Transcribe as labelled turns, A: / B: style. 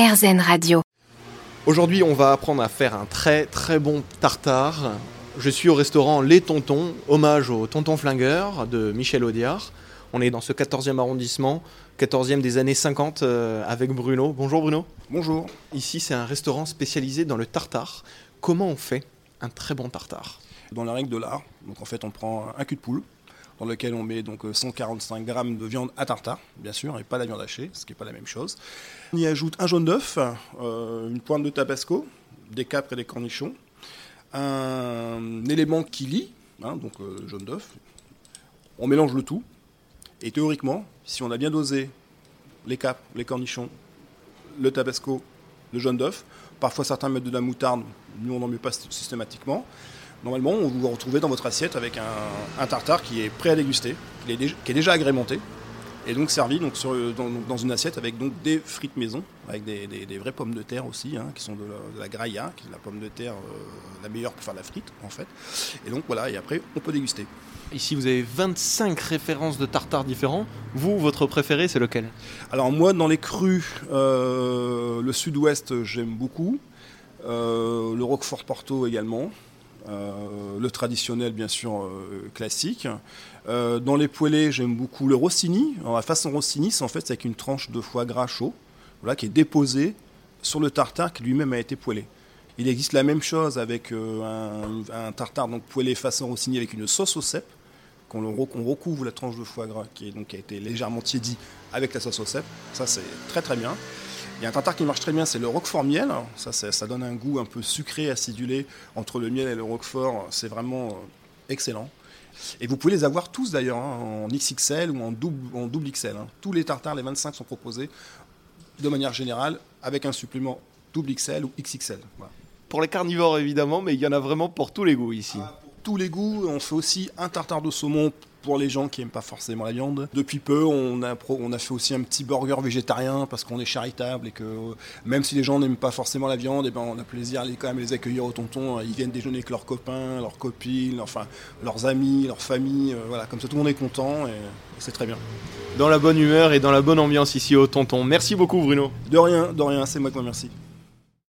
A: RZN Radio.
B: Aujourd'hui, on va apprendre à faire un très très bon tartare. Je suis au restaurant Les Tontons, hommage au tonton flingueur de Michel Audiard. On est dans ce 14e arrondissement, 14e des années 50 euh, avec Bruno. Bonjour Bruno.
C: Bonjour.
B: Ici, c'est un restaurant spécialisé dans le tartare. Comment on fait un très bon tartare?
C: Dans la règle de l'art, donc en fait, on prend un cul de poule dans lequel on met donc 145 grammes de viande à tartare, bien sûr, et pas la viande hachée, ce qui n'est pas la même chose. On y ajoute un jaune d'œuf, euh, une pointe de tabasco, des capres et des cornichons, un élément qui lie, hein, donc euh, le jaune d'œuf. On mélange le tout, et théoriquement, si on a bien dosé les capres, les cornichons, le tabasco, le jaune d'œuf, parfois certains mettent de la moutarde, nous on n'en met pas systématiquement. Normalement, on vous retrouver dans votre assiette avec un, tartare qui est prêt à déguster, qui est, déjà, agrémenté, et donc servi donc, dans, une assiette avec donc des frites maison, avec des, vraies pommes de terre aussi, hein, qui sont de la, de qui est la pomme de terre euh, la meilleure pour faire la frite en fait. Et donc voilà, et après on peut déguster.
B: Ici vous avez 25 références de tartare différents. Vous, votre préféré, c'est lequel?
C: Alors moi, dans les crus, euh, le sud-ouest, j'aime beaucoup. Euh, le Roquefort Porto également. Euh, le traditionnel, bien sûr, euh, classique. Euh, dans les poêlés, j'aime beaucoup le Rossini. Alors, la façon Rossini, c'est en fait avec une tranche de foie gras chaud, voilà, qui est déposée sur le tartare qui lui-même a été poêlé. Il existe la même chose avec un, tartare donc poêlé façon Rossini avec une sauce au cèpe, qu'on recouvre la tranche de foie gras qui, est, donc, a été légèrement tiédi avec la sauce au cèpe. Ça, c'est très très bien. Il y a un tartare qui marche très bien, c'est le roquefort miel. Ça, ça donne un goût un peu sucré, acidulé entre le miel et le roquefort. C'est vraiment euh, excellent. Et vous pouvez les avoir tous d'ailleurs, hein, en XXL ou en double, en double XL. Hein. Tous les tartares, les 25 sont proposés de manière générale avec un supplément double XL ou XXL.
B: Pour les carnivores évidemment, mais il y en a vraiment pour tous les goûts ici.
C: Ah, pour tous les goûts, on fait aussi un tartare de saumon pour les gens qui n'aiment pas forcément la viande. Depuis peu, on a, on a fait aussi un petit burger végétarien parce qu'on est charitable et que même si les gens n'aiment pas forcément la viande, et eh ben on a plaisir à les, quand même les accueillir au tonton. Ils viennent déjeuner avec leurs copains, leurs copines, enfin leurs amis, leurs familles. Euh, voilà, comme ça tout le monde est content et c'est très bien.
B: Dans la bonne humeur et dans la bonne ambiance ici au tonton. Merci beaucoup Bruno.
C: De rien, de rien, c'est moi qui vous remercie.